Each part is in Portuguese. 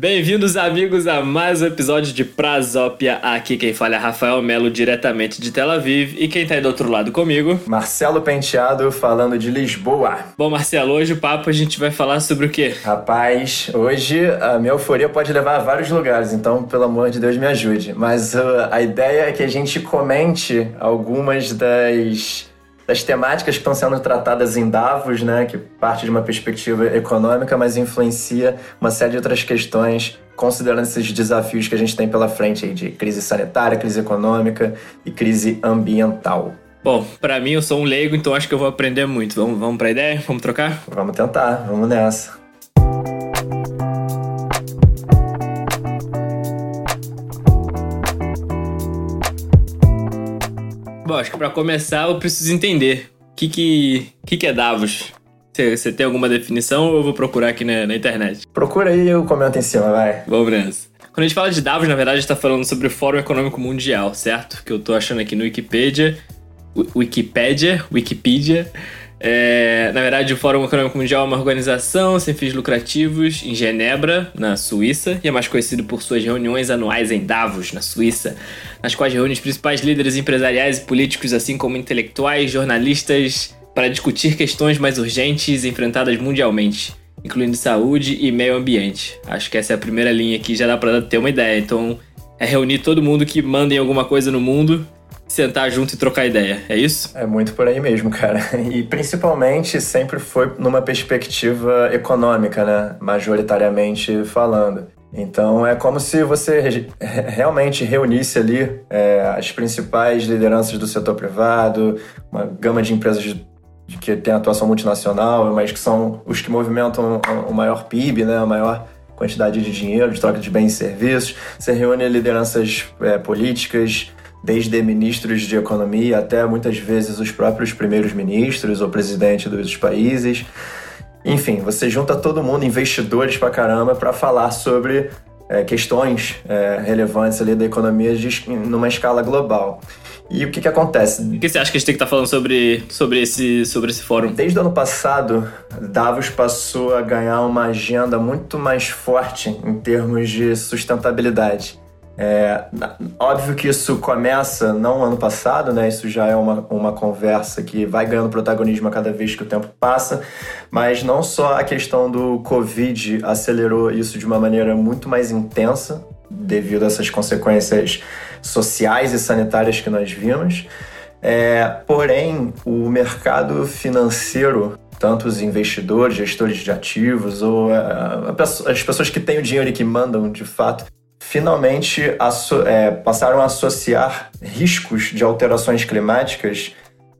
Bem-vindos, amigos, a mais um episódio de Prazópia. Aqui quem fala é Rafael Melo, diretamente de Tel Aviv. E quem tá aí do outro lado comigo? Marcelo Penteado, falando de Lisboa. Bom, Marcelo, hoje o papo a gente vai falar sobre o quê? Rapaz, hoje a minha euforia pode levar a vários lugares, então, pelo amor de Deus, me ajude. Mas uh, a ideia é que a gente comente algumas das das temáticas que estão sendo tratadas em Davos, né, que parte de uma perspectiva econômica, mas influencia uma série de outras questões, considerando esses desafios que a gente tem pela frente aí de crise sanitária, crise econômica e crise ambiental. Bom, para mim eu sou um leigo, então acho que eu vou aprender muito. Vamos, vamos para a ideia? Vamos trocar? Vamos tentar, vamos nessa. Bom, acho que para começar eu preciso entender o que, que, que, que é Davos. Você tem alguma definição ou eu vou procurar aqui na, na internet? Procura aí e eu comento em cima, vai. Bom, Brans. Quando a gente fala de Davos, na verdade, a gente tá falando sobre o Fórum Econômico Mundial, certo? Que eu tô achando aqui no Wikipedia. Wikipedia, Wikipedia. É, na verdade, o Fórum Econômico Mundial é uma organização sem fins lucrativos em Genebra, na Suíça, e é mais conhecido por suas reuniões anuais em Davos, na Suíça, nas quais reúne os principais líderes empresariais e políticos, assim como intelectuais, jornalistas, para discutir questões mais urgentes enfrentadas mundialmente, incluindo saúde e meio ambiente. Acho que essa é a primeira linha que já dá para ter uma ideia. Então, é reunir todo mundo que manda em alguma coisa no mundo sentar junto e trocar ideia, é isso? É muito por aí mesmo, cara. E principalmente sempre foi numa perspectiva econômica, né? Majoritariamente falando. Então é como se você realmente reunisse ali é, as principais lideranças do setor privado, uma gama de empresas de, de que tem atuação multinacional, mas que são os que movimentam o maior PIB, né? A maior quantidade de dinheiro, de troca de bens e serviços. Você reúne lideranças é, políticas, desde ministros de economia até muitas vezes os próprios primeiros ministros ou presidente dos países. Enfim, você junta todo mundo, investidores pra caramba, para falar sobre é, questões é, relevantes ali da economia de, numa escala global. E o que, que acontece? O que você acha que a gente tem que estar tá falando sobre, sobre, esse, sobre esse fórum? Desde o ano passado, Davos passou a ganhar uma agenda muito mais forte em termos de sustentabilidade. É, óbvio que isso começa não ano passado, né? Isso já é uma, uma conversa que vai ganhando protagonismo a cada vez que o tempo passa, mas não só a questão do Covid acelerou isso de uma maneira muito mais intensa, devido a essas consequências sociais e sanitárias que nós vimos, é, porém, o mercado financeiro tanto os investidores, gestores de ativos ou é, as pessoas que têm o dinheiro e que mandam de fato, finalmente é, passaram a associar riscos de alterações climáticas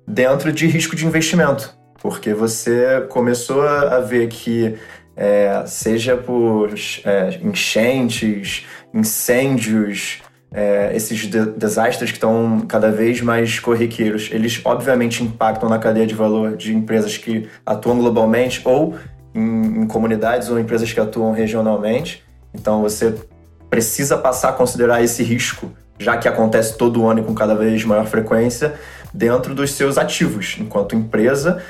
dentro de risco de investimento, porque você começou a ver que é, seja por é, enchentes, incêndios, é, esses de desastres que estão cada vez mais corriqueiros, eles obviamente impactam na cadeia de valor de empresas que atuam globalmente ou em, em comunidades ou empresas que atuam regionalmente. Então você precisa passar a considerar esse risco, já que acontece todo ano e com cada vez maior frequência, dentro dos seus ativos, enquanto empresa.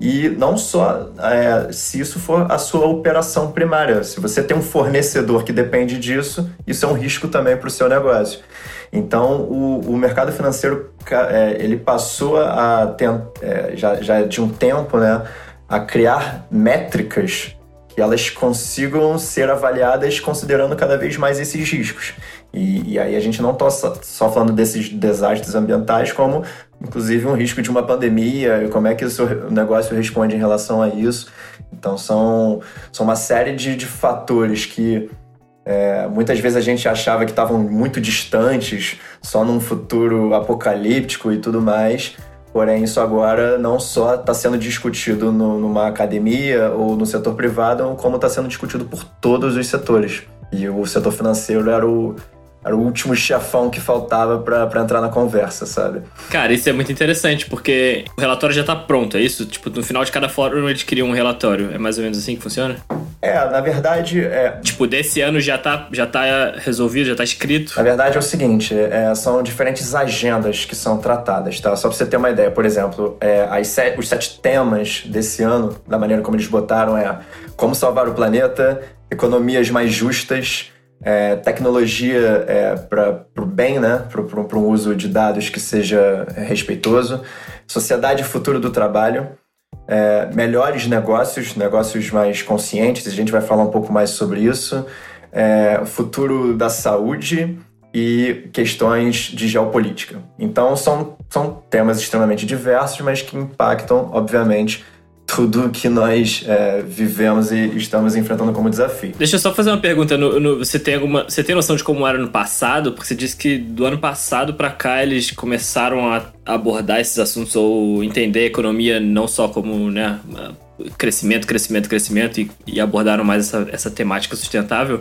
E não só é, se isso for a sua operação primária. Se você tem um fornecedor que depende disso, isso é um risco também para o seu negócio. Então, o, o mercado financeiro é, ele passou a ter, é, já, já de um tempo, né, a criar métricas que elas consigam ser avaliadas considerando cada vez mais esses riscos. E, e aí a gente não está só, só, falando desses desastres ambientais, como inclusive um risco de uma pandemia, como é que o seu negócio responde em relação a isso. Então são, são uma série de, de fatores que é, muitas vezes a gente achava que estavam muito distantes, só num futuro apocalíptico e tudo mais, Porém, isso agora não só está sendo discutido no, numa academia ou no setor privado, como está sendo discutido por todos os setores. E o setor financeiro era o, era o último chefão que faltava para entrar na conversa, sabe? Cara, isso é muito interessante, porque o relatório já tá pronto, é isso? Tipo, no final de cada fórum eles criam um relatório. É mais ou menos assim que funciona? É, na verdade. É... Tipo, desse ano já tá, já tá resolvido, já tá escrito. Na verdade é o seguinte: é, são diferentes agendas que são tratadas, tá? Só pra você ter uma ideia. Por exemplo, é, os sete temas desse ano, da maneira como eles botaram, é como salvar o planeta, economias mais justas, é, tecnologia é, para o bem, né? para um uso de dados que seja respeitoso, sociedade futuro do trabalho, é, melhores negócios, negócios mais conscientes, a gente vai falar um pouco mais sobre isso, é, futuro da saúde e questões de geopolítica. Então são, são temas extremamente diversos, mas que impactam, obviamente, tudo que nós é, vivemos e estamos enfrentando como desafio. Deixa eu só fazer uma pergunta. No, no, você, tem alguma, você tem noção de como era no passado? Porque você disse que do ano passado para cá eles começaram a abordar esses assuntos ou entender a economia não só como né, crescimento, crescimento, crescimento e, e abordaram mais essa, essa temática sustentável.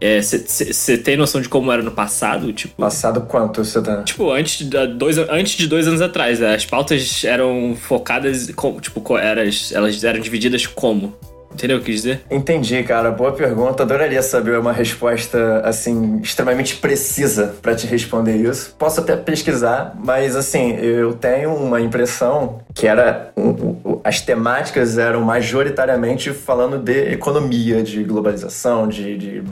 Você é, tem noção de como era no passado? Tipo, passado quanto você tá? Tipo, antes de dois, antes de dois anos atrás, as pautas eram focadas, como, tipo, eras, elas eram divididas como? Entendeu o que quis dizer? Entendi, cara. Boa pergunta. Adoraria saber uma resposta, assim, extremamente precisa para te responder isso. Posso até pesquisar, mas, assim, eu tenho uma impressão que era. as temáticas eram majoritariamente falando de economia, de globalização, de, de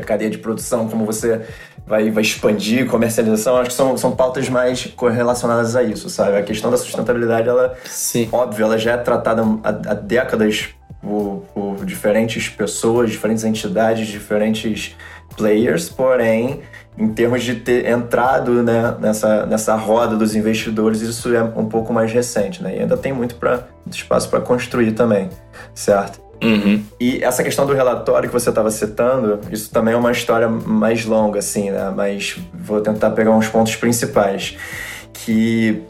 cadeia de produção, como você vai, vai expandir, comercialização, acho que são, são pautas mais correlacionadas a isso, sabe? A questão da sustentabilidade, ela, Sim. óbvio, ela já é tratada há, há décadas por, por diferentes pessoas, diferentes entidades, diferentes players, porém, em termos de ter entrado né, nessa, nessa roda dos investidores, isso é um pouco mais recente, né? E ainda tem muito pra, espaço para construir também, certo? Uhum. E essa questão do relatório que você estava citando, isso também é uma história mais longa, assim, né? Mas vou tentar pegar uns pontos principais. Que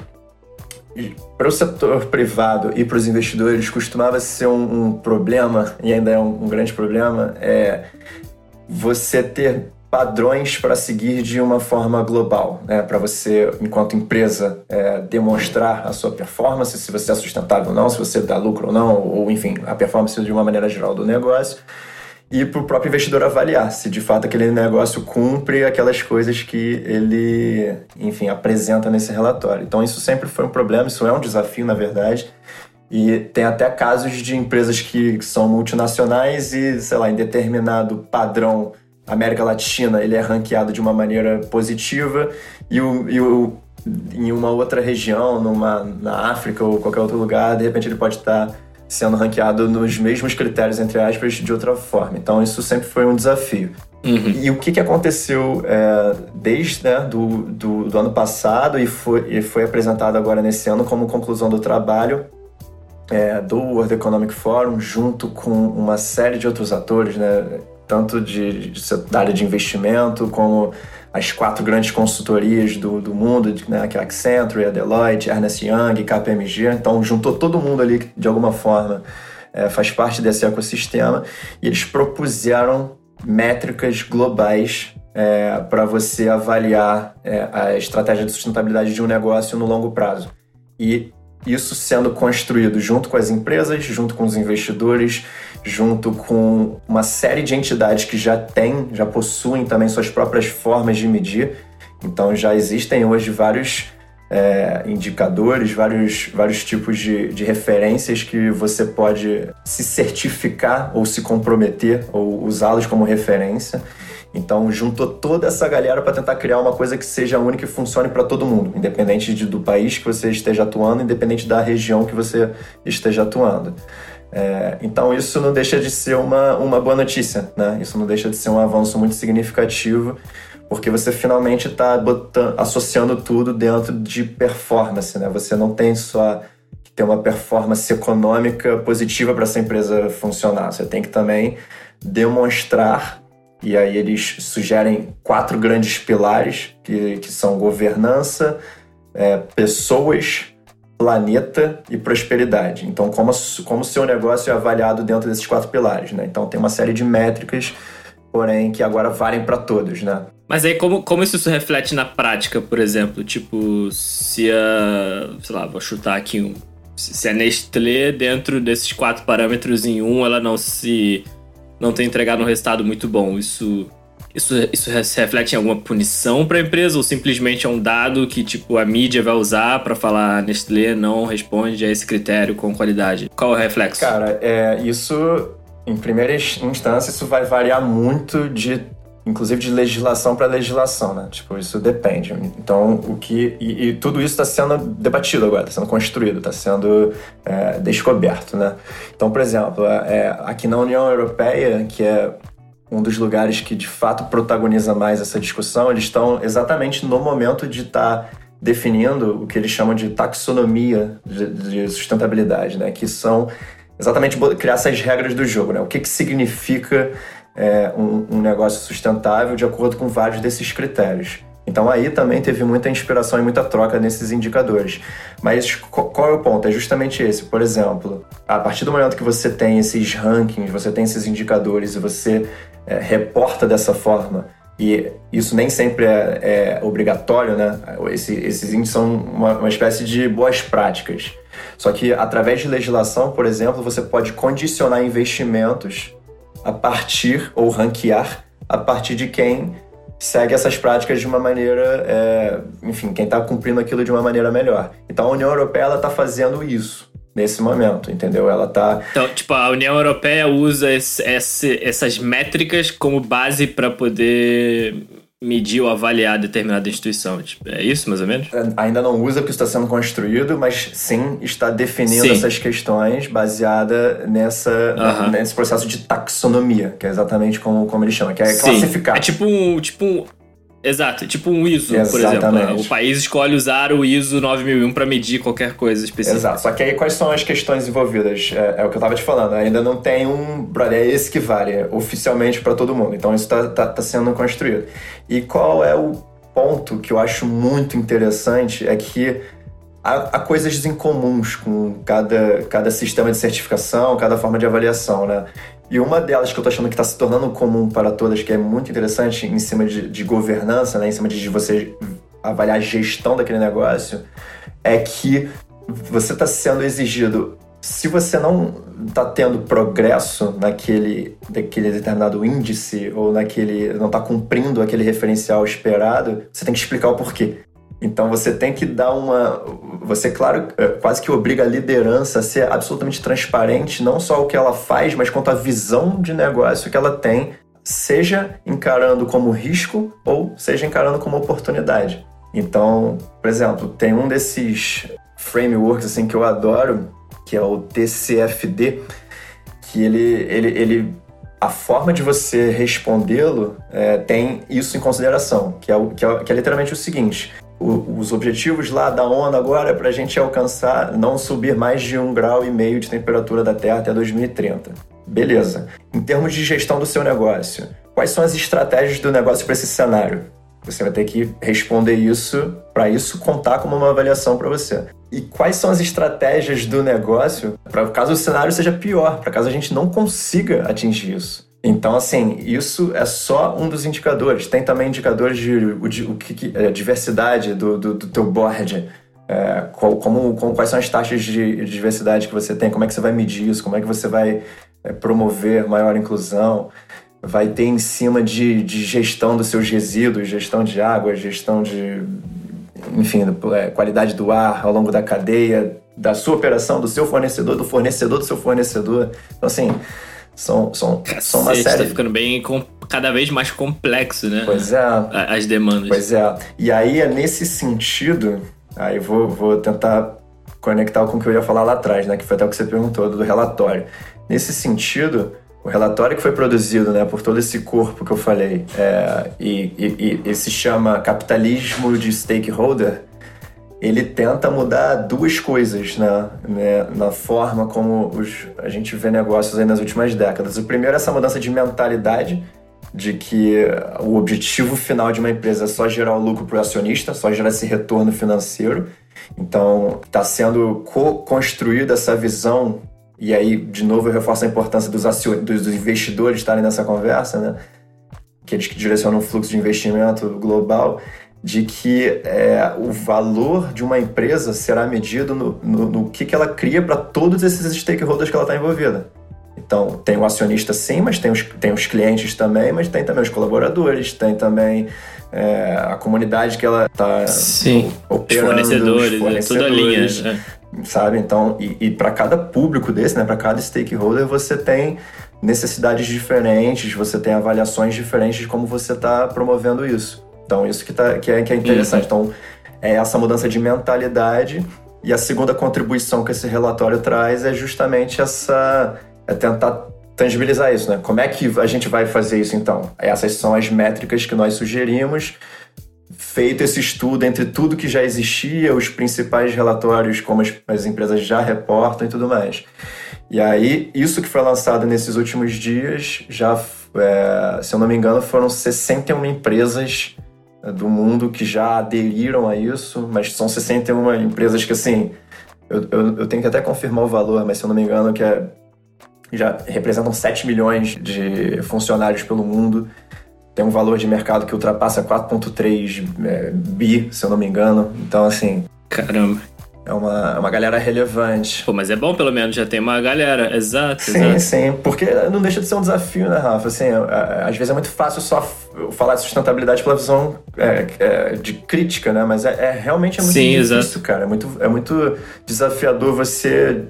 para o setor privado e para os investidores costumava ser um, um, problema, e ainda é um, um grande problema, é você ter padrões para seguir de uma forma global, né? para você, enquanto empresa, é, demonstrar a sua performance, se você é sustentável ou não, se você dá lucro ou não, ou enfim, a performance de uma maneira geral do negócio, e para o próprio investidor avaliar se de fato aquele negócio cumpre aquelas coisas que ele, enfim, apresenta nesse relatório. Então isso sempre foi um problema, isso é um desafio, na verdade. E tem até casos de empresas que são multinacionais e, sei lá, em determinado padrão América Latina ele é ranqueado de uma maneira positiva e, o, e o, em uma outra região, numa, na África ou qualquer outro lugar, de repente ele pode estar sendo ranqueado nos mesmos critérios, entre aspas, de outra forma. Então isso sempre foi um desafio. Uhum. E o que, que aconteceu é, desde né, do, do, do, ano passado e foi, e foi apresentado agora nesse ano como conclusão do trabalho é, do World Economic Forum, junto com uma série de outros atores, né, tanto de, de, da área de investimento, como as quatro grandes consultorias do, do mundo, né, que é a Accenture, a Deloitte, Ernest Young, KPMG. Então, juntou todo mundo ali que, de alguma forma, é, faz parte desse ecossistema. E eles propuseram métricas globais é, para você avaliar é, a estratégia de sustentabilidade de um negócio no longo prazo. E isso sendo construído junto com as empresas, junto com os investidores, junto com uma série de entidades que já têm, já possuem também suas próprias formas de medir. Então já existem hoje vários é, indicadores, vários, vários tipos de, de referências que você pode se certificar ou se comprometer ou usá-los como referência. Então, juntou toda essa galera para tentar criar uma coisa que seja única e funcione para todo mundo, independente de, do país que você esteja atuando, independente da região que você esteja atuando. É, então, isso não deixa de ser uma, uma boa notícia, né? Isso não deixa de ser um avanço muito significativo, porque você finalmente está associando tudo dentro de performance, né? Você não tem só que ter uma performance econômica positiva para essa empresa funcionar, você tem que também demonstrar e aí eles sugerem quatro grandes pilares, que, que são governança, é, pessoas, planeta e prosperidade. Então, como, como seu negócio é avaliado dentro desses quatro pilares, né? Então, tem uma série de métricas, porém, que agora valem para todos, né? Mas aí, como, como isso se reflete na prática, por exemplo? Tipo, se a... sei lá, vou chutar aqui um... Se a Nestlé, dentro desses quatro parâmetros em um, ela não se não ter entregado um resultado muito bom. Isso, isso, isso se reflete em alguma punição para a empresa ou simplesmente é um dado que tipo a mídia vai usar para falar Nestlé não responde a esse critério com qualidade? Qual é o reflexo? Cara, é, isso em primeira instância, isso vai variar muito de inclusive de legislação para legislação, né? Tipo, isso depende. Então, o que. E, e tudo isso está sendo debatido agora, está sendo construído, está sendo é, descoberto, né? Então, por exemplo, é, aqui na União Europeia, que é um dos lugares que de fato protagoniza mais essa discussão, eles estão exatamente no momento de estar tá definindo o que eles chamam de taxonomia de, de sustentabilidade, né? Que são exatamente criar essas regras do jogo, né? O que, que significa é, um, um negócio sustentável de acordo com vários desses critérios. Então aí também teve muita inspiração e muita troca nesses indicadores. Mas qual é o ponto? É justamente esse. Por exemplo, a partir do momento que você tem esses rankings, você tem esses indicadores e você é, reporta dessa forma, e isso nem sempre é, é obrigatório, né? Esse, esses índices são uma, uma espécie de boas práticas. Só que através de legislação, por exemplo, você pode condicionar investimentos a partir ou ranquear a partir de quem segue essas práticas de uma maneira, é, enfim, quem está cumprindo aquilo de uma maneira melhor. Então a União Europeia está fazendo isso nesse momento, entendeu? Ela tá. Então, tipo, a União Europeia usa esse, esse, essas métricas como base para poder medir ou avaliar determinada instituição. Tipo, é isso, mais ou menos? É, ainda não usa porque está sendo construído, mas sim está definindo sim. essas questões baseada nessa, nesse processo de taxonomia, que é exatamente como, como ele chama, que é sim. classificar. É tipo um, tipo um, Exato, tipo um ISO, Exatamente. por exemplo. O país escolhe usar o ISO 9001 para medir qualquer coisa específica. Exato, só que aí quais são as questões envolvidas? É, é o que eu estava te falando, ainda não tem um. Brother, é esse que vale oficialmente para todo mundo. Então isso está tá, tá sendo construído. E qual é o ponto que eu acho muito interessante? É que há, há coisas incomuns com cada, cada sistema de certificação, cada forma de avaliação, né? E uma delas que eu tô achando que está se tornando comum para todas, que é muito interessante em cima de, de governança, né, em cima de você avaliar a gestão daquele negócio, é que você está sendo exigido. Se você não está tendo progresso naquele, naquele determinado índice ou naquele não está cumprindo aquele referencial esperado, você tem que explicar o porquê. Então você tem que dar uma. Você, claro, é, quase que obriga a liderança a ser absolutamente transparente, não só o que ela faz, mas quanto a visão de negócio que ela tem, seja encarando como risco ou seja encarando como oportunidade. Então, por exemplo, tem um desses frameworks assim que eu adoro, que é o TCFD, que ele, ele, ele a forma de você respondê-lo é, tem isso em consideração, que é, o, que, é, que é literalmente o seguinte: os objetivos lá da ONU agora é para a gente alcançar, não subir mais de um grau e meio de temperatura da Terra até 2030. Beleza. Em termos de gestão do seu negócio, quais são as estratégias do negócio para esse cenário? Você vai ter que responder isso para isso contar como uma avaliação para você. E quais são as estratégias do negócio para caso o cenário seja pior, para caso a gente não consiga atingir isso? Então, assim, isso é só um dos indicadores. Tem também indicadores de, de, o que, é, diversidade do, do, do, teu board. É, qual, como, como, quais são as taxas de, de, diversidade que você tem, como é que você vai medir isso, como é que você vai é, promover maior inclusão. Vai ter em cima de, de gestão dos seus resíduos, gestão de água, gestão de, enfim, é, qualidade do ar ao longo da cadeia, da sua operação, do seu fornecedor, do fornecedor do seu fornecedor. Então, assim, são, são, são uma série. Tá ficando bem cada vez mais complexo, né? Pois é. As demandas. Pois é. E aí é nesse sentido, aí vou, vou tentar conectar com o que eu ia falar lá atrás, né? Que foi até o que você perguntou do relatório. Nesse sentido, o relatório que foi produzido né, por todo esse corpo que eu falei é, e, e, e, se chama Capitalismo de Stakeholder, ele tenta mudar duas coisas né, né, na forma como os, a gente vê negócios aí nas últimas décadas. O primeiro é essa mudança de mentalidade, de que o objetivo final de uma empresa é só gerar o lucro para o acionista, só gerar esse retorno financeiro. Então, está sendo co-construída essa visão, e aí, de novo, eu reforço a importância dos, dos investidores estarem nessa conversa, né? que eles que direcionam o fluxo de investimento global de que é, o valor de uma empresa será medido no, no, no que, que ela cria para todos esses stakeholders que ela está envolvida. Então, tem o acionista sim, mas tem os, tem os clientes também, mas tem também os colaboradores, tem também é, a comunidade que ela está operando, os fornecedores, os fornecedores. É toda a linha. sabe? Então, e, e para cada público desse, né, para cada stakeholder, você tem necessidades diferentes, você tem avaliações diferentes de como você está promovendo isso. Então, isso que, tá, que, é, que é interessante. Uhum. Então, é essa mudança de mentalidade. E a segunda contribuição que esse relatório traz é justamente essa. é tentar tangibilizar isso, né? Como é que a gente vai fazer isso então? Essas são as métricas que nós sugerimos. Feito esse estudo entre tudo que já existia, os principais relatórios, como as, as empresas já reportam e tudo mais. E aí, isso que foi lançado nesses últimos dias, já, é, se eu não me engano, foram 61 empresas do mundo que já aderiram a isso, mas são 61 empresas que, assim, eu, eu, eu tenho que até confirmar o valor, mas se eu não me engano, que é, já representam 7 milhões de funcionários pelo mundo. Tem um valor de mercado que ultrapassa 4,3 é, bi, se eu não me engano. Então, assim. Caramba. É uma, é uma galera relevante. Pô, mas é bom pelo menos, já tem uma galera, exato. Sim, exato. sim, porque não deixa de ser um desafio, né, Rafa? Assim, às vezes é muito fácil só falar de sustentabilidade pela visão é, é, de crítica, né? Mas é, é realmente é muito sim, difícil, exato. cara. É muito, é muito desafiador você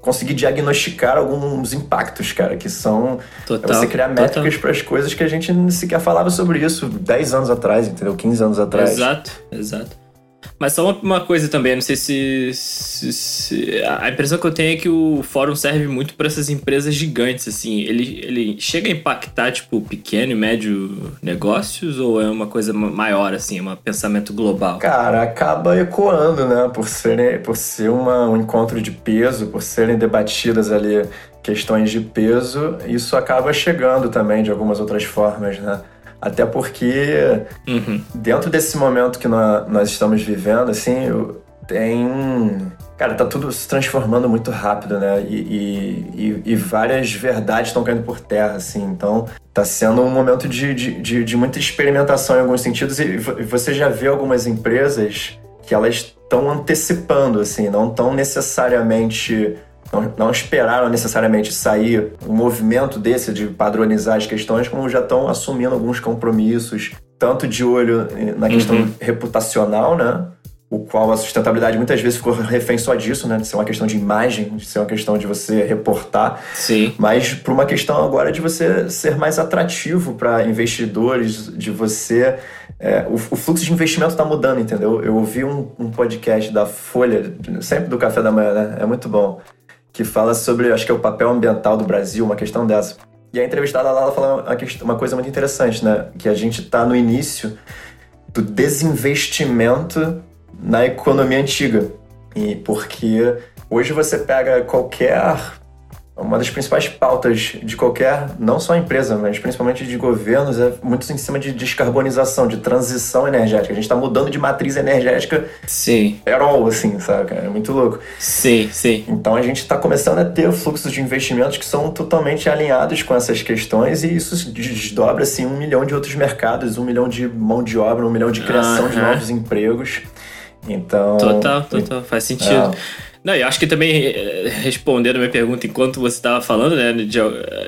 conseguir diagnosticar alguns impactos, cara, que são total, você criar métricas para as coisas que a gente sequer falava sobre isso 10 anos atrás, entendeu? 15 anos atrás. Exato, exato. Mas só uma, coisa também, não sei se, se, se, A impressão que eu tenho é que o fórum serve muito para essas empresas gigantes, assim. Ele, ele chega a impactar, tipo, pequeno e médio negócios ou é uma coisa maior, assim, é um pensamento global? Cara, acaba ecoando, né? Por ser, por ser uma, um encontro de peso, por serem debatidas ali questões de peso, isso acaba chegando também de algumas outras formas, né? Até porque, uhum. dentro desse momento que nós, estamos vivendo, assim, tem. Cara, tá tudo se transformando muito rápido, né? E, e, e várias verdades estão caindo por terra, assim. Então, tá sendo um momento de, de, de, de muita experimentação em alguns sentidos. E você já vê algumas empresas que elas estão antecipando, assim, não estão necessariamente não, não esperaram necessariamente sair um movimento desse de padronizar as questões, como já estão assumindo alguns compromissos, tanto de olho na questão uhum. reputacional, né? o qual a sustentabilidade muitas vezes ficou refém só disso, né? De ser uma questão de imagem, de ser uma questão de você reportar. Sim. Mas por uma questão agora de você ser mais atrativo para investidores, de você. É, o, o, fluxo de investimento está mudando, entendeu? Eu ouvi um, um, podcast da Folha, sempre do café da manhã, né? É muito bom que fala sobre, acho que é o papel ambiental do Brasil, uma questão dessa. E a entrevistada lá ela fala uma, coisa muito interessante, né? Que a gente está no início do desinvestimento na economia antiga. E porque hoje você pega qualquer uma das principais pautas de qualquer, não só empresa, mas principalmente de governos, é muito em cima de descarbonização, de transição energética. A gente está mudando de matriz energética sim. all, assim, sabe? É muito louco. Sim, sim. Então a gente está começando a ter fluxos de investimentos que são totalmente alinhados com essas questões e isso desdobra, assim, um milhão de outros mercados, um milhão de mão de obra, um milhão de criação uh -huh. de novos empregos. Então... Total, total. Faz sentido. É. Não, eu acho que também eh, respondendo a minha pergunta enquanto você estava falando, né, de,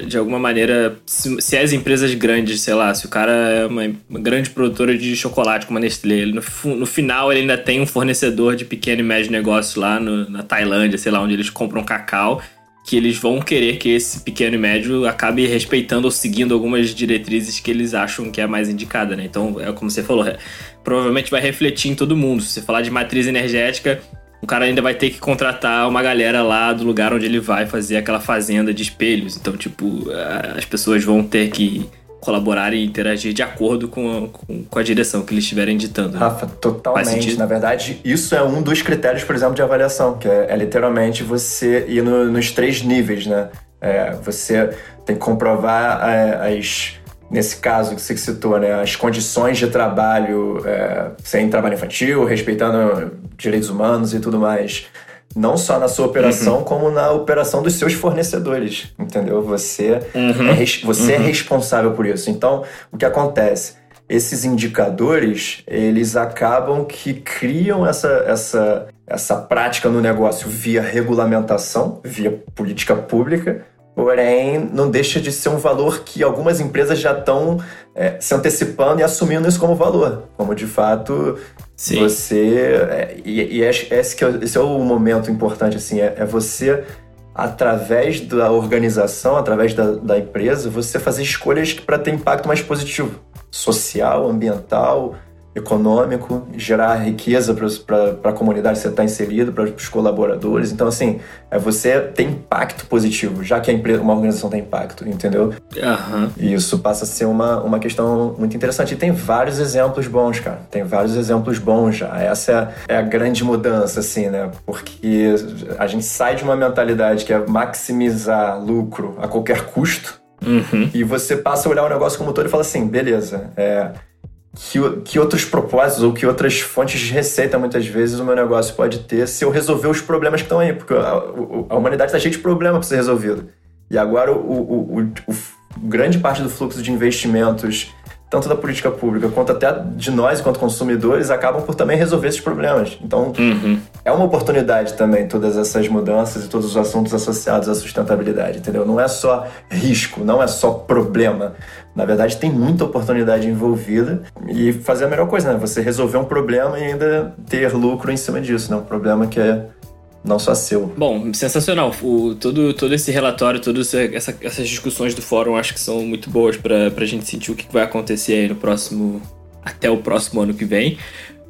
de alguma maneira, se, se, as empresas grandes, sei lá, se o cara é uma, uma grande produtora de chocolate como a Nestlé, ele, no, no, final ele ainda tem um fornecedor de pequeno e médio negócio lá no, na Tailândia, sei lá, onde eles compram cacau, que eles vão querer que esse pequeno e médio acabe respeitando ou seguindo algumas diretrizes que eles acham que é mais indicada, né? Então, é como você falou, é, provavelmente vai refletir em todo mundo. Se você falar de matriz energética, o cara ainda vai ter que contratar uma galera lá do lugar onde ele vai fazer aquela fazenda de espelhos. Então, tipo, as pessoas vão ter que colaborar e interagir de acordo com, com, com a direção que eles estiverem ditando. Né? Rafa, totalmente. Na verdade, isso é um dos critérios, por exemplo, de avaliação, que é, é literalmente você ir no, nos três níveis, né? É, você tem que comprovar é, as nesse caso que você citou, né, as condições de trabalho é, sem trabalho infantil, respeitando direitos humanos e tudo mais. Não só na sua operação, uhum. como na operação dos seus fornecedores, entendeu? Você, uhum. é, você é uhum. é responsável por isso. Então, o que acontece? Esses indicadores, eles acabam que criam essa, essa, essa prática no negócio via regulamentação, via política pública, porém não deixa de ser um valor que algumas empresas já estão é, se antecipando e assumindo isso como valor, como de fato Sim. você é, e, e esse, que é, esse é o momento importante assim é, é você através da organização, através da, da empresa, você fazer escolhas para ter impacto mais positivo, social, ambiental, econômico, gerar riqueza para a comunidade que você está inserido, para os colaboradores. Então, assim, é você ter impacto positivo, já que a empresa, uma organização tem impacto, entendeu? Uhum. E isso passa a ser uma, uma questão muito interessante. E tem vários exemplos bons, cara. Tem vários exemplos bons já. Essa é, é a grande mudança, assim, né? Porque a gente sai de uma mentalidade que é maximizar lucro a qualquer custo. Uhum. E você passa a olhar o negócio como todo e fala assim, beleza, é, que, que outros propósitos ou que outras fontes de receita muitas vezes o meu negócio pode ter se eu resolver os problemas que estão aí, porque a, a humanidade está cheia de problemas para ser resolvido. E agora o, o, o, o, grande parte do fluxo de investimentos tanto da política pública quanto até de nós, enquanto consumidores, acabam por também resolver esses problemas. Então, uhum. é uma oportunidade também todas essas mudanças e todos os assuntos associados à sustentabilidade, entendeu? Não é só risco, não é só problema. Na verdade, tem muita oportunidade envolvida e fazer a melhor coisa, né? Você resolver um problema e ainda ter lucro em cima disso, né? Um problema que é não só seu. Bom, sensacional. O, todo, todo esse relatório, todas essa, essas discussões do fórum acho que são muito boas para a gente sentir o que vai acontecer aí no próximo. até o próximo ano que vem.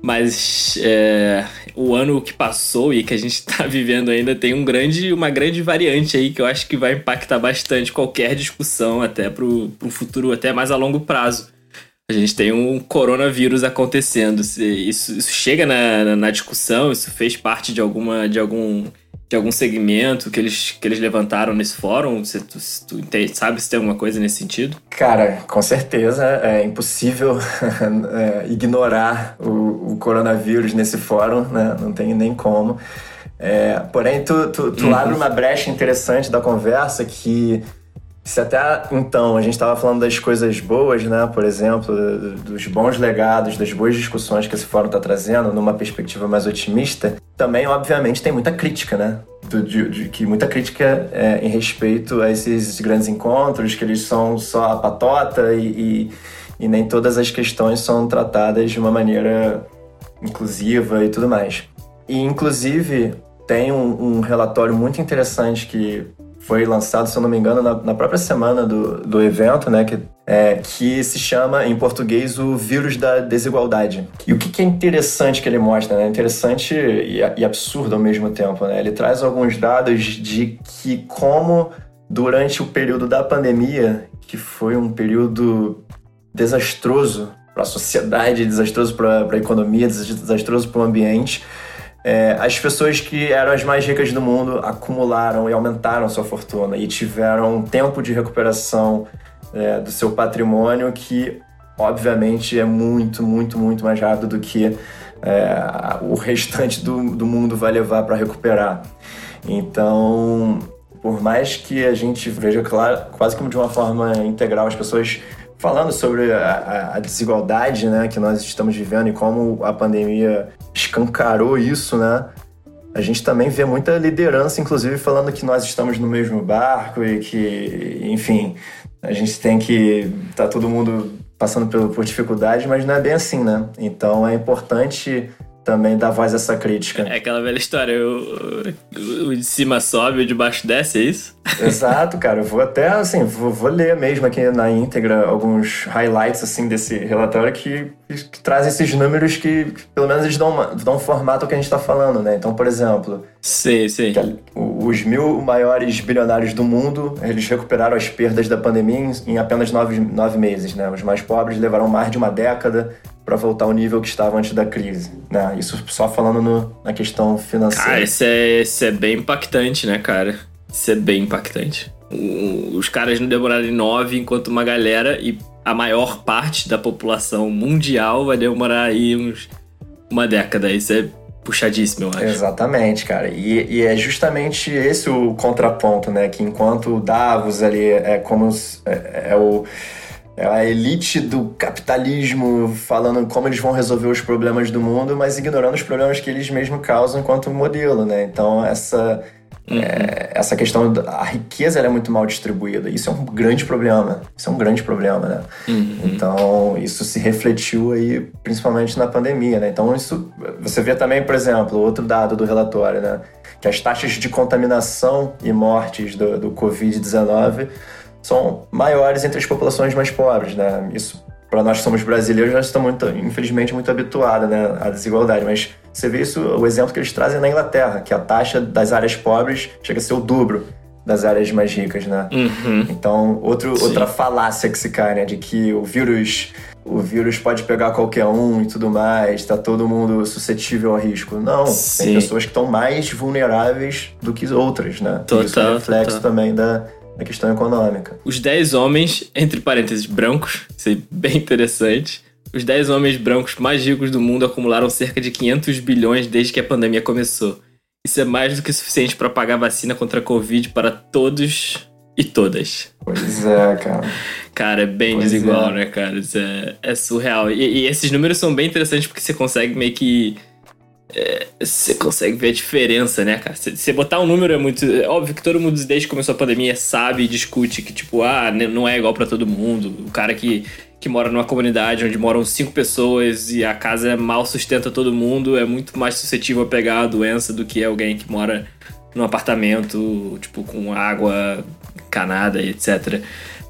Mas é, o ano que passou e que a gente está vivendo ainda tem um grande, uma grande variante aí que eu acho que vai impactar bastante qualquer discussão, até para um futuro até mais a longo prazo a gente tem um coronavírus acontecendo. Isso, isso chega na, na, discussão, isso fez parte de alguma de algum de algum segmento que eles, que eles levantaram nesse fórum? Você, tu, tu entende, sabe se tem alguma coisa nesse sentido? Cara, com certeza é impossível é, ignorar o, o, coronavírus nesse fórum, né? Não tem nem como. É, porém, tu, tu, tu uhum. abre uma brecha interessante da conversa que se até então a gente estava falando das coisas boas, né? Por exemplo, dos bons legados, das boas discussões que esse fórum está trazendo, numa perspectiva mais otimista, também, obviamente, tem muita crítica, né? De, de, que muita crítica é, em respeito a esses grandes encontros, que eles são só a patota e, e, e nem todas as questões são tratadas de uma maneira inclusiva e tudo mais. E, inclusive, tem um, um relatório muito interessante que foi lançado, se eu não me engano, na, na própria semana do, do evento, né? Que, é, que se chama, em português, o vírus da desigualdade. E o que, que é interessante que ele mostra, né? Interessante e, e absurdo ao mesmo tempo, né? Ele traz alguns dados de que como durante o período da pandemia, que foi um período desastroso para a sociedade, desastroso para a economia, desastroso para o ambiente, é, as pessoas que eram as mais ricas do mundo acumularam e aumentaram sua fortuna e tiveram um tempo de recuperação é, do seu patrimônio que, obviamente, é muito, muito, muito mais rápido do que é, o restante do, do mundo vai levar para recuperar. Então, por mais que a gente veja claro, quase como de uma forma integral as pessoas falando sobre a, a, desigualdade né, que nós estamos vivendo e como a pandemia escancarou isso, né? A gente também vê muita liderança, inclusive, falando que nós estamos no mesmo barco e que, enfim, a gente tem que. tá todo mundo passando por, por dificuldade, mas não é bem assim, né? Então é importante também dá voz a essa crítica. É aquela velha história, o, o, de cima sobe, o de baixo desce, é isso? Exato, cara. Eu vou até, assim, vou, vou, ler mesmo aqui na íntegra alguns highlights, assim, desse relatório que, que, que traz esses números que, que, pelo menos, eles dão, uma, dão um formato ao que a gente está falando, né? Então, por exemplo... Sim, sim. os mil maiores bilionários do mundo, eles recuperaram as perdas da pandemia em, em apenas nove, nove meses, né? Os mais pobres levaram mais de uma década para voltar ao nível que estava antes da crise. Né? Isso só falando no, na questão financeira. Cara, isso é, isso é bem impactante, né, cara? Isso é bem impactante. Os caras não demoraram nove, enquanto uma galera e a maior parte da população mundial vai demorar aí uns uma década. Isso é puxadíssimo, eu acho. Exatamente, cara. E, e, é justamente esse o contraponto, né? Que enquanto o Davos ali é como é, é o é a elite do capitalismo falando como eles vão resolver os problemas do mundo, mas ignorando os problemas que eles mesmos causam enquanto modelo, né? Então essa Uhum. É, essa questão da riqueza é muito mal distribuída. Isso é um grande problema. Isso é um grande problema, né? Uhum. Então, isso se refletiu aí principalmente na pandemia, né? Então, isso você vê também, por exemplo, outro dado do relatório, né? Que as taxas de contaminação e mortes do, do Covid-19 são maiores entre as populações mais pobres, né? Isso para nós que somos brasileiros, nós estamos muito, infelizmente muito habituados né, à desigualdade, mas você vê isso, o exemplo que eles trazem na Inglaterra, que a taxa das áreas pobres chega a ser o dobro das áreas mais ricas, né? Uhum. Então, outro, outra falácia que se cai, né? De que o vírus, o vírus pode pegar qualquer um e tudo mais, tá todo mundo suscetível a risco. Não, Sim. tem pessoas que estão mais vulneráveis do que outras, né? Total, Isso é reflexo total. também da, na questão econômica. Os 10 homens, entre parênteses, brancos, isso é bem interessante. Os 10 homens brancos mais ricos do mundo acumularam cerca de 500 bilhões desde que a pandemia começou. Isso é mais do que suficiente para pagar vacina contra a Covid para todos e todas. Pois é, cara. cara, é bem pois desigual, é. né, cara? Isso é, é surreal. E, e, esses números são bem interessantes porque você consegue meio que é, você consegue ver a diferença, né, cara? Você botar um número é muito. É óbvio que todo mundo, desde que começou a pandemia, sabe e discute que, tipo, ah, não é igual para todo mundo. O cara que, que mora numa comunidade onde moram cinco pessoas e a casa é mal sustenta todo mundo é muito mais suscetível a pegar a doença do que alguém que mora num apartamento, tipo, com água canada e etc.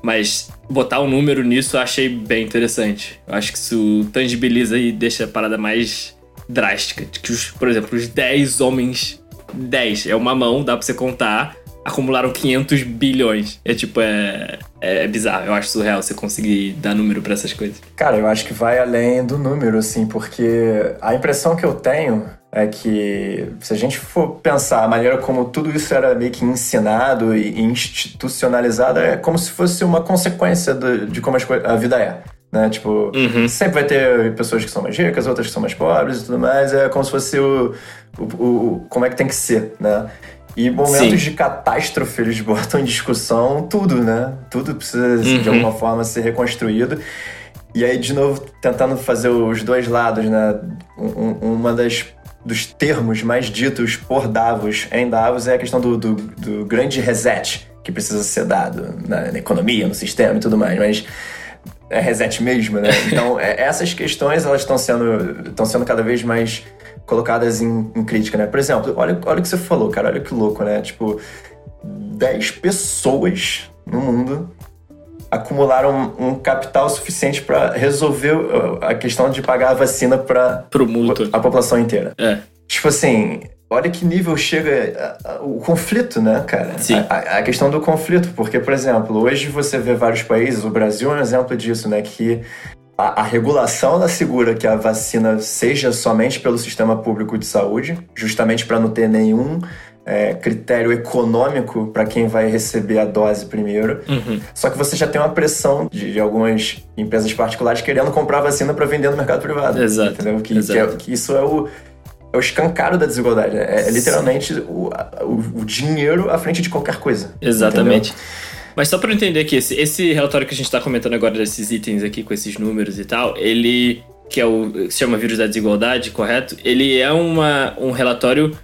Mas botar um número nisso eu achei bem interessante. Eu acho que isso tangibiliza e deixa a parada mais drástica. De que, os, por exemplo, os 10 homens. 10 é uma mão, dá pra você contar. Acumularam 500 bilhões. É tipo, é, é bizarro. Eu acho surreal você conseguir dar número para essas coisas. Cara, eu acho que vai além do número, assim, porque a impressão que eu tenho é que se a gente for pensar a maneira como tudo isso era meio que ensinado e institucionalizado, é como se fosse uma consequência de, de como a vida é né? Tipo, uhum. sempre vai ter pessoas que são mais ricas, outras que são mais pobres e tudo mais. É como se fosse o, o, o como é que tem que ser, né? E momentos Sim. de catástrofe eles botam em discussão tudo, né? Tudo precisa, uhum. de alguma forma, ser reconstruído. E aí, de novo, tentando fazer os dois lados, né? Um, uma das dos termos mais ditos por Davos em Davos é a questão do, do, do grande reset que precisa ser dado na, na economia, no sistema e tudo mais. Mas é reset mesmo, né? Então, é, essas questões elas estão sendo, estão sendo cada vez mais colocadas em, em, crítica, né? Por exemplo, olha, olha o que você falou, cara, olha que louco, né? Tipo, 10 pessoas no mundo acumularam um, um capital suficiente para resolver uh, a questão de pagar a vacina para a população inteira. É. Tipo assim, olha que nível chega o conflito, né, cara? Sim. A, a, questão do conflito, porque, por exemplo, hoje você vê vários países, o Brasil é um exemplo disso, né, que a, regulação assegura que a vacina seja somente pelo sistema público de saúde, justamente para não ter nenhum é, critério econômico para quem vai receber a dose primeiro. Uhum. Só que você já tem uma pressão de, de algumas empresas particulares querendo comprar vacina para vender no mercado privado. Exato. Entendeu? Que, Exato. Que, é, que isso é o é o escancaro da desigualdade. É, é literalmente o, o, o, dinheiro à frente de qualquer coisa. Exatamente. Entendeu? Mas só para entender aqui, esse, esse relatório que a gente está comentando agora desses itens aqui com esses números e tal, ele que é o se chama vírus da desigualdade, correto? Ele é uma, um relatório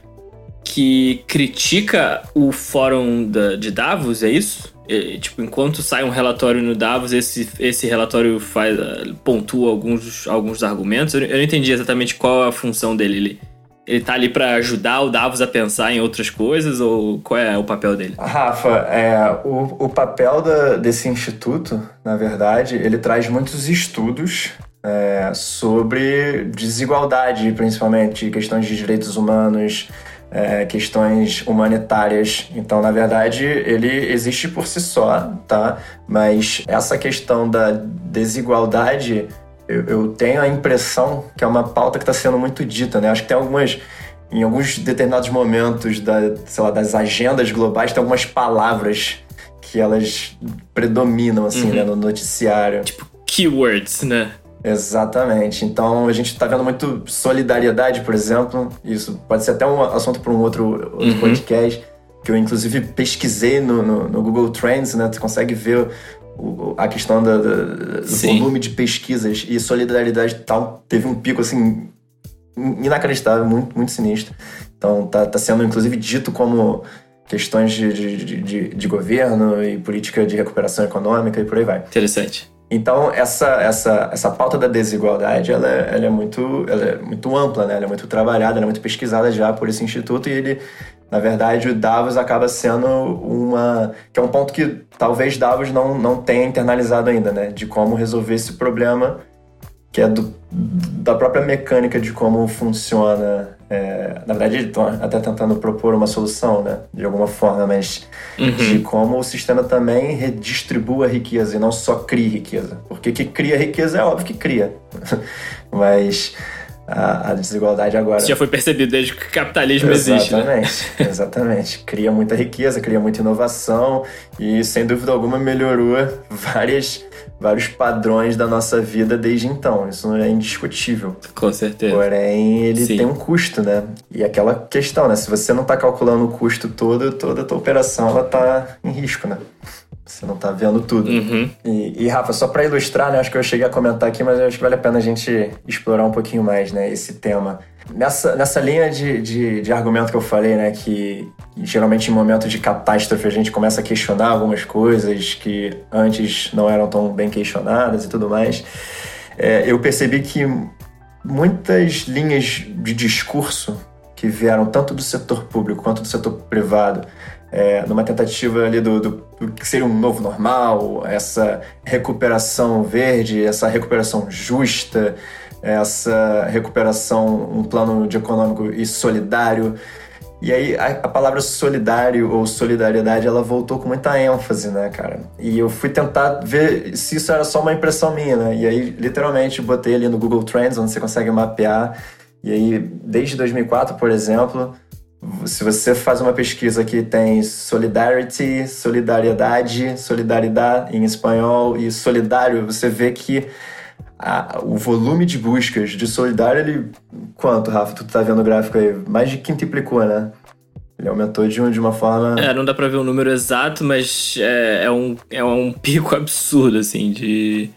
que critica o fórum da, de Davos, é isso? É, tipo, enquanto sai um relatório no Davos, esse, esse relatório faz, pontua alguns, alguns argumentos. Eu, eu não entendi exatamente qual é a função dele. Ele, ele tá ali para ajudar o Davos a pensar em outras coisas ou qual é o papel dele? Rafa, é, o, o papel da, desse instituto, na verdade, ele traz muitos estudos é, sobre desigualdade, principalmente questões de direitos humanos, é, questões humanitárias. Então, na verdade, ele existe por si só, tá? Mas essa questão da desigualdade eu, eu tenho a impressão que é uma pauta que está sendo muito dita, né? Acho que tem algumas em alguns determinados momentos da, sei lá, das agendas globais tem algumas palavras que elas predominam assim, uhum. né, no noticiário. Tipo keywords, né? Exatamente. Então a gente está vendo muito solidariedade, por exemplo. Isso pode ser até um assunto para um outro, outro uhum. podcast que eu inclusive pesquisei no, no, no, Google Trends, né? Tu consegue ver a questão da, da, do Sim. volume de pesquisas e solidariedade tal teve um pico assim inacreditável, muito, muito sinistro. Então tá, tá sendo inclusive dito como questões de, de, de, de, governo e política de recuperação econômica e por aí vai. Interessante. Então, essa, essa, essa pauta da desigualdade, ela, é, ela, é muito, ela é muito ampla, né? Ela é muito trabalhada, ela é muito pesquisada já por esse instituto e ele, na verdade, o Davos acaba sendo uma... que é um ponto que talvez Davos não, não tenha internalizado ainda, né? De como resolver esse problema que é do, da própria mecânica de como funciona. É, na verdade, estão até tentando propor uma solução, né? De alguma forma, mas uhum. de como o sistema também redistribua a riqueza e não só cria riqueza. Porque que cria riqueza é óbvio que cria. mas a, a, desigualdade agora. Isso já foi percebido desde que o capitalismo existe. Exatamente, né? exatamente. Cria muita riqueza, cria muita inovação e, sem dúvida alguma, melhorou várias vários padrões da nossa vida desde então. Isso é indiscutível. Com certeza. Porém, ele Sim. tem um custo, né? E aquela questão, né? Se você não está calculando o custo todo, toda a tua operação ela tá em risco, né? Você não tá vendo tudo. Uhum. E, e, Rafa, só para ilustrar, né? Acho que eu cheguei a comentar aqui, mas acho que vale a pena a gente explorar um pouquinho mais, né? Esse tema. Nessa, nessa linha de, de, de, argumento que eu falei, né, que geralmente em momentos de catástrofe a gente começa a questionar algumas coisas que antes não eram tão bem questionadas e tudo mais, é, eu percebi que muitas linhas de discurso que vieram tanto do setor público quanto do setor privado, é, numa tentativa ali do, do, do, que seria um novo normal, essa recuperação verde, essa recuperação justa, essa recuperação, um plano de econômico e solidário. E aí a, a, palavra solidário ou solidariedade ela voltou com muita ênfase, né, cara? E eu fui tentar ver se isso era só uma impressão minha, né? E aí literalmente botei ali no Google Trends, onde você consegue mapear. E aí desde 2004, por exemplo, se você faz uma pesquisa que tem solidarity, solidariedade, solidariedade em espanhol e solidário, você vê que a, o volume de buscas de solidário, ele. Quanto, Rafa? Tu tá vendo o gráfico aí? Mais de quintuplicou, né? Ele aumentou de, uma forma. É, não dá pra ver o número exato, mas é, é, um, é um pico absurdo, assim, de.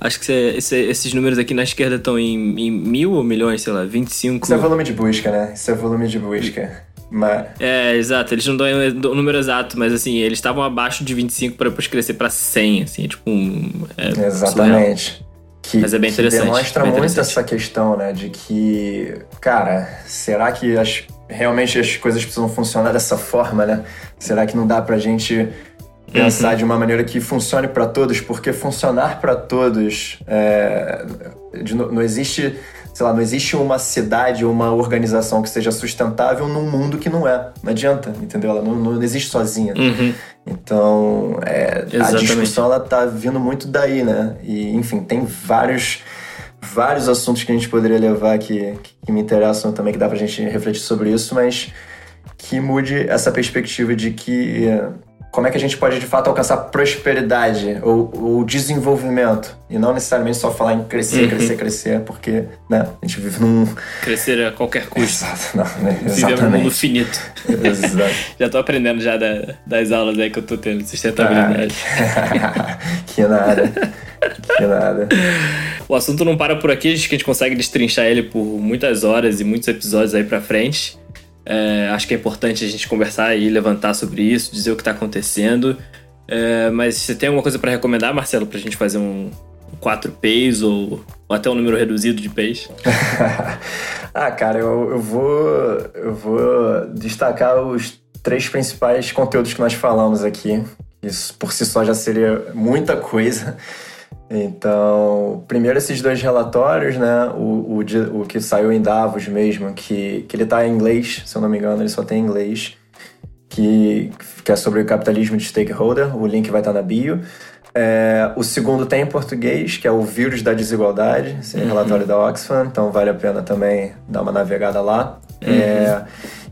Acho que esse, esses números aqui na esquerda estão em, em, mil ou milhões, sei lá, 25. Isso é volume de busca, né? Isso é volume de busca. Mas... É, exato. Eles não dão o número exato, mas assim, eles estavam abaixo de 25 para depois crescer para 100, assim, é tipo um. É Exatamente. Surreal. Que, Mas é bem interessante. Demonstra bem muito essa questão, né? De que, cara, será que as, realmente as coisas precisam funcionar dessa forma, né? Será que não dá pra gente pensar uhum. de uma maneira que funcione para todos? Porque funcionar para todos é, de, não existe sei lá, não existe uma cidade ou uma organização que seja sustentável num mundo que não é. Não adianta, entendeu? Ela não, não existe sozinha. Uhum. Então, é, a discussão ela tá vindo muito daí, né? E, enfim, tem vários vários assuntos que a gente poderia levar que, que me interessam também, que dá pra gente refletir sobre isso, mas que mude essa perspectiva de que como é que a gente pode de fato alcançar prosperidade ou, ou desenvolvimento e não necessariamente só falar em crescer, uhum. crescer, crescer, porque né, a gente vive num crescer a qualquer custo. Exato, não, né? Vivemos num mundo finito. Exato. já tô aprendendo já da, das aulas aí que eu tô tendo sustentabilidade. Ah, que, que nada. Que nada. O assunto não para por aqui, acho que a gente consegue destrinchar ele por muitas horas e muitos episódios aí para frente. É, acho que é importante a gente conversar e levantar sobre isso, dizer o que está acontecendo. É, mas você tem alguma coisa para recomendar, Marcelo, para a gente fazer um 4 Ps ou, ou, até um número reduzido de Ps? ah, cara, eu, eu, vou, eu vou destacar os três principais conteúdos que nós falamos aqui. Isso por si só já seria muita coisa. Então, primeiro esses dois relatórios, né? O, o, o que saiu em Davos mesmo, que, que ele está em inglês, se eu não me engano, ele só tem em inglês, que, que é sobre o capitalismo de stakeholder, o link vai estar na bio. É, o segundo tem em português, que é o vírus da desigualdade, esse uhum. relatório da Oxfam, então vale a pena também dar uma navegada lá. Uhum. É,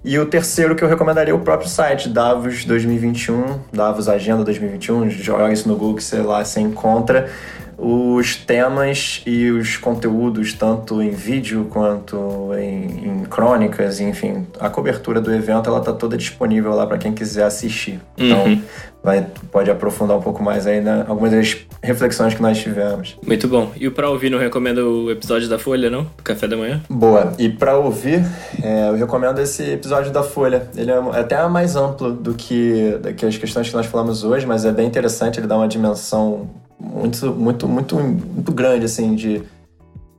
e o terceiro que eu recomendaria é o próprio site, Davos 2021, Davos Agenda 2021, joga isso no Google, sei lá, você encontra os temas e os conteúdos, tanto em vídeo quanto em, em crônicas, enfim, a cobertura do evento ela tá toda disponível lá para quem quiser assistir. Então, Uhum. vai, pode aprofundar um pouco mais aí na, algumas das reflexões que nós tivemos. Muito bom. E o pra ouvir não recomenda o episódio da Folha, não? Do café da manhã? Boa. E para ouvir, é, eu recomendo esse episódio da Folha. Ele é até mais amplo do que, do que as questões que nós falamos hoje, mas é bem interessante. Ele dá uma dimensão muito, muito, muito, muito grande assim de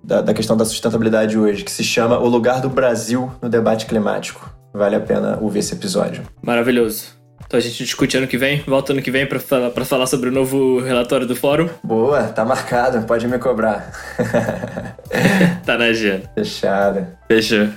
da, da questão da sustentabilidade hoje, que se chama O Lugar do Brasil no Debate Climático. Vale a pena ouvir esse episódio. Maravilhoso. Então a gente discute ano que vem, volta ano que vem pra falar, pra falar sobre o novo relatório do fórum. Boa, tá marcado, pode me cobrar. Tá na agenda. Fechada. Fechou.